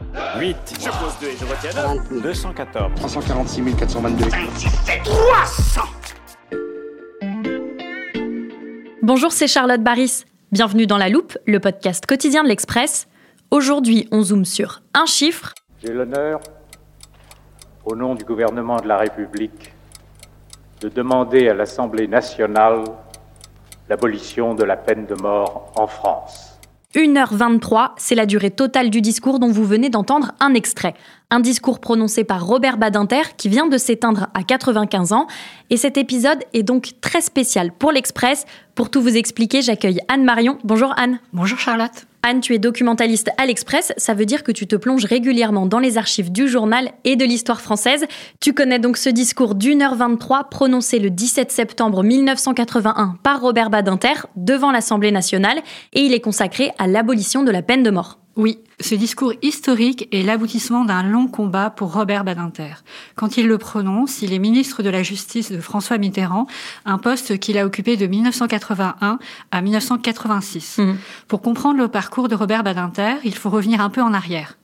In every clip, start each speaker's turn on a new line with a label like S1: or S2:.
S1: 8. Je pose 2 et je retiens 214.
S2: 346 422.
S3: Bonjour, c'est Charlotte Baris. Bienvenue dans La Loupe, le podcast quotidien de l'Express. Aujourd'hui, on zoome sur un chiffre.
S4: J'ai l'honneur, au nom du gouvernement de la République, de demander à l'Assemblée nationale l'abolition de la peine de mort en France.
S3: 1h23, c'est la durée totale du discours dont vous venez d'entendre un extrait. Un discours prononcé par Robert Badinter qui vient de s'éteindre à 95 ans. Et cet épisode est donc très spécial pour l'Express. Pour tout vous expliquer, j'accueille Anne Marion. Bonjour Anne.
S5: Bonjour Charlotte.
S3: Tu es documentaliste à l'Express, ça veut dire que tu te plonges régulièrement dans les archives du journal et de l'histoire française. Tu connais donc ce discours d'une heure 23 prononcé le 17 septembre 1981 par Robert Badinter devant l'Assemblée nationale et il est consacré à l'abolition de la peine de mort.
S5: Oui, ce discours historique est l'aboutissement d'un long combat pour Robert Badinter. Quand il le prononce, il est ministre de la Justice de François Mitterrand, un poste qu'il a occupé de 1981 à 1986.
S3: Mhm.
S5: Pour comprendre le parcours de Robert Badinter, il faut revenir un peu en arrière.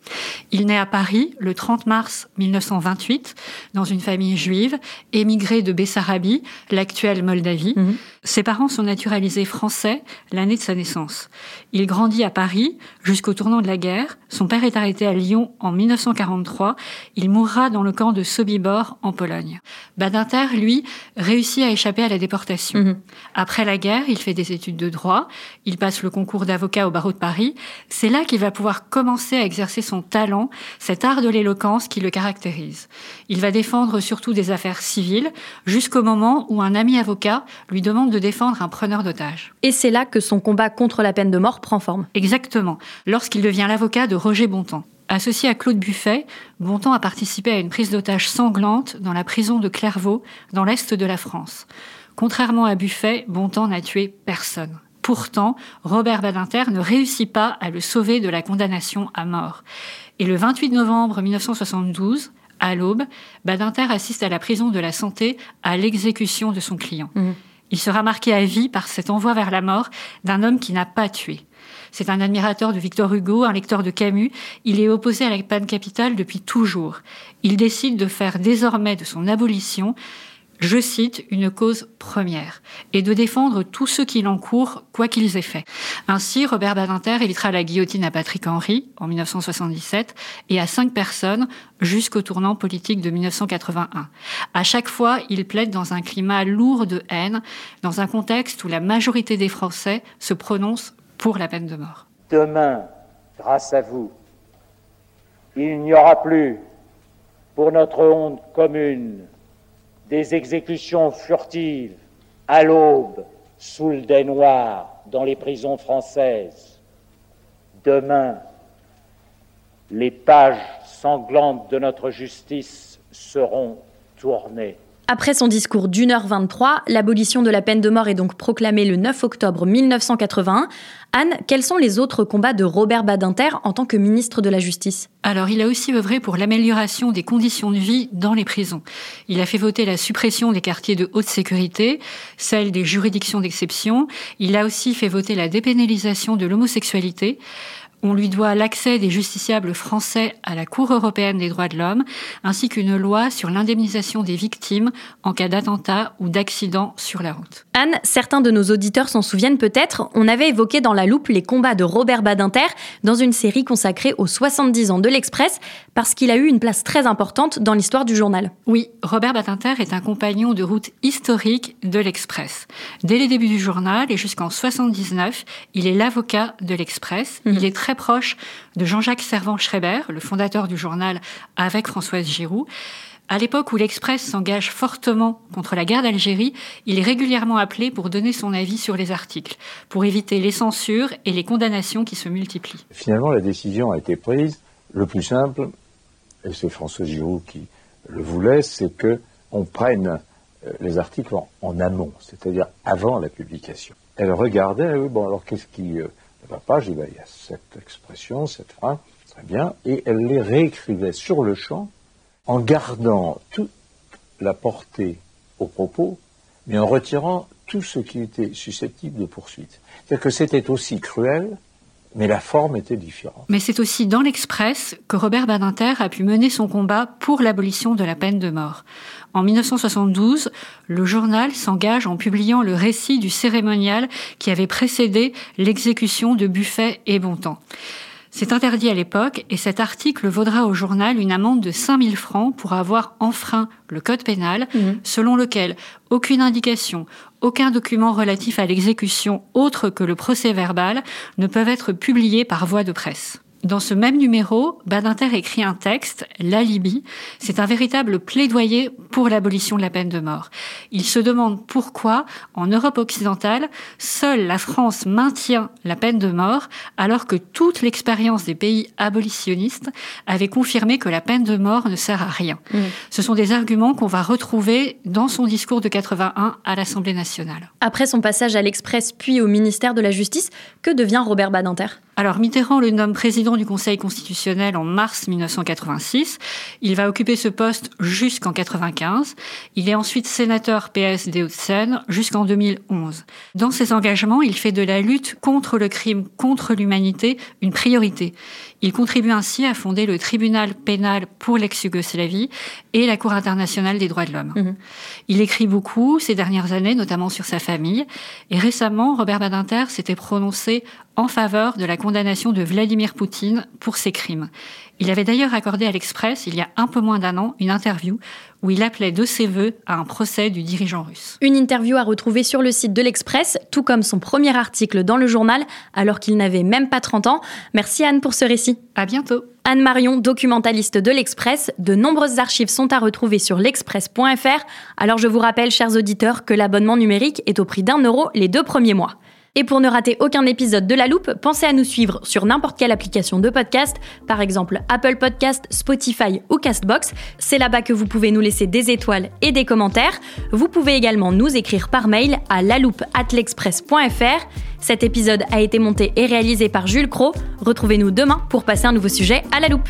S5: Il naît à Paris le 30 mars 1928 dans une famille juive, émigrée de Bessarabie, l'actuelle Moldavie.
S3: Mhm.
S5: Ses parents sont naturalisés français l'année de sa naissance. Il grandit à Paris jusqu'au tournant de la guerre. Son père est arrêté à Lyon en 1943. Il mourra dans le camp de Sobibor en Pologne. Badinter, lui, réussit à échapper à la déportation.
S3: Mhm.
S5: Après la guerre, il fait des études de droit. Il passe le concours d'avocat au barreau de Paris. C'est là qu'il va pouvoir commencer à exercer son talent, cet art de l'éloquence qui le caractérise. Il va défendre surtout des affaires civiles jusqu'au moment où un ami avocat lui demande de défendre un preneur d'otages.
S3: Et c'est là que son combat contre la peine de mort prend forme.
S5: Exactement, lorsqu'il devient l'avocat de Roger Bontemps. Associé à Claude Buffet, Bontemps a participé à une prise d'otage sanglante dans la prison de Clairvaux, dans l'est de la France. Contrairement à Buffet, Bontemps n'a tué personne. Pourtant, Robert Badinter ne réussit pas à le sauver de la condamnation à mort. Et le 28 novembre 1972, à l'aube, Badinter assiste à la prison de la Santé à l'exécution de son client.
S3: Mhm.
S5: Il sera marqué à vie par cet envoi vers la mort d'un homme qui n'a pas tué. C'est un admirateur de Victor Hugo, un lecteur de Camus. Il est opposé à la peine capitale depuis toujours. Il décide de faire désormais de son abolition, je cite, une cause première, et de défendre tous ceux qui l'encourent, quoi qu'ils aient fait. Ainsi, Robert Badinter évitera la guillotine à Patrick Henry en 1977 et à cinq personnes jusqu'au tournant politique de 1981. À chaque fois, il plaide dans un climat lourd de haine, dans un contexte où la majorité des Français se prononcent pour la peine de mort.
S4: Demain, grâce à vous, il n'y aura plus, pour notre honte commune, des exécutions furtives à l'aube sous le dais noir dans les prisons françaises. Demain, les pages sanglantes de notre justice seront tournées.
S3: Après son discours d'une heure 23, l'abolition de la peine de mort est donc proclamée le 9 octobre 1981. Anne, quels sont les autres combats de Robert Badinter en tant que ministre de la Justice?
S5: Alors, il a aussi œuvré pour l'amélioration des conditions de vie dans les prisons. Il a fait voter la suppression des quartiers de haute sécurité, celle des juridictions d'exception. Il a aussi fait voter la dépénalisation de l'homosexualité. On lui doit l'accès des justiciables français à la Cour européenne des droits de l'homme, ainsi qu'une loi sur l'indemnisation des victimes en cas d'attentat ou d'accident sur la route.
S3: Anne, certains de nos auditeurs s'en souviennent peut-être, on avait évoqué dans la loupe les combats de Robert Badinter dans une série consacrée aux 70 ans de l'Express, parce qu'il a eu une place très importante dans l'histoire du journal.
S5: Oui, Robert Badinter est un compagnon de route historique de l'Express. Dès les débuts du journal et jusqu'en 79, il est l'avocat de l'Express.
S3: Mhm.
S5: Il est très proche de Jean-Jacques Servan-Schreiber, le fondateur du journal avec Françoise Giroud. À l'époque où l'Express s'engage fortement contre la guerre d'Algérie, il est régulièrement appelé pour donner son avis sur les articles, pour éviter les censures et les condamnations qui se multiplient.
S2: Finalement, la décision a été prise. Le plus simple, et c'est François Giroud qui le voulait, c'est que on prenne euh, les articles en, amont, c'est-à-dire avant la publication. Elle regardait, oui, bon, alors qu'est-ce qui ben, il y a cette expression, cette phrase, très bien, et elle les réécrivait sur le champ en gardant toute la portée aux propos, mais en retirant tout ce qui était susceptible de poursuite. C'est-à-dire que c'était aussi cruel mais la forme était différente.
S5: Mais c'est aussi dans l'Express que Robert Badinter a pu mener son combat pour l'abolition de la peine de mort. En 1972, le journal s'engage en publiant le récit du cérémonial qui avait précédé l'exécution de Buffet et Bontemps. C'est interdit à l'époque et cet article vaudra au journal une amende de 5000 francs pour avoir enfreint le code pénal, mhm. selon lequel aucune indication, aucun document relatif à l'exécution autre que le procès verbal ne peuvent être publiés par voie de presse. Dans ce même numéro, Badinter écrit un texte, L'alibi. C'est un véritable plaidoyer pour l'abolition de la peine de mort. Il se demande pourquoi, en Europe occidentale, seule la France maintient la peine de mort, alors que toute l'expérience des pays abolitionnistes avait confirmé que la peine de mort ne sert à rien. Mmh. Ce sont des arguments qu'on va retrouver dans son discours de 81 à l'Assemblée nationale.
S3: Après son passage à l'Express puis au ministère de la Justice, que devient Robert Badinter?
S5: Alors Mitterrand le nomme président du Conseil constitutionnel en mars 1986. Il va occuper ce poste jusqu'en 95. Il est ensuite sénateur PS des Hauts-de-Seine jusqu'en 2011. Dans ses engagements, il fait de la lutte contre le crime, contre l'humanité, une priorité. Il contribue ainsi à fonder le tribunal pénal pour l'ex-Yougoslavie et la Cour internationale des droits de l'homme. Mhm. Il écrit beaucoup ces dernières années, notamment sur sa famille. Et récemment, Robert Badinter s'était prononcé en faveur de la condamnation de Vladimir Poutine pour ses crimes. Il avait d'ailleurs accordé à l'Express, il y a un peu moins d'un an, une interview où il appelait de ses voeux à un procès du dirigeant russe.
S3: Une interview à retrouver sur le site de l'Express, tout comme son premier article dans le journal, alors qu'il n'avait même pas 30 ans. Merci Anne pour ce récit.
S5: À bientôt.
S3: Anne Marion, documentaliste de l'Express, de nombreuses archives sont à retrouver sur l'express.fr. Alors je vous rappelle, chers auditeurs, que l'abonnement numérique est au prix d'un euro les deux premiers mois. Et pour ne rater aucun épisode de La Loupe, pensez à nous suivre sur n'importe quelle application de podcast, par exemple Apple Podcast, Spotify ou Castbox. C'est là-bas que vous pouvez nous laisser des étoiles et des commentaires. Vous pouvez également nous écrire par mail à laloupe@l'express.fr. Cet épisode a été monté et réalisé par Jules Cro. Retrouvez-nous demain pour passer un nouveau sujet à la loupe.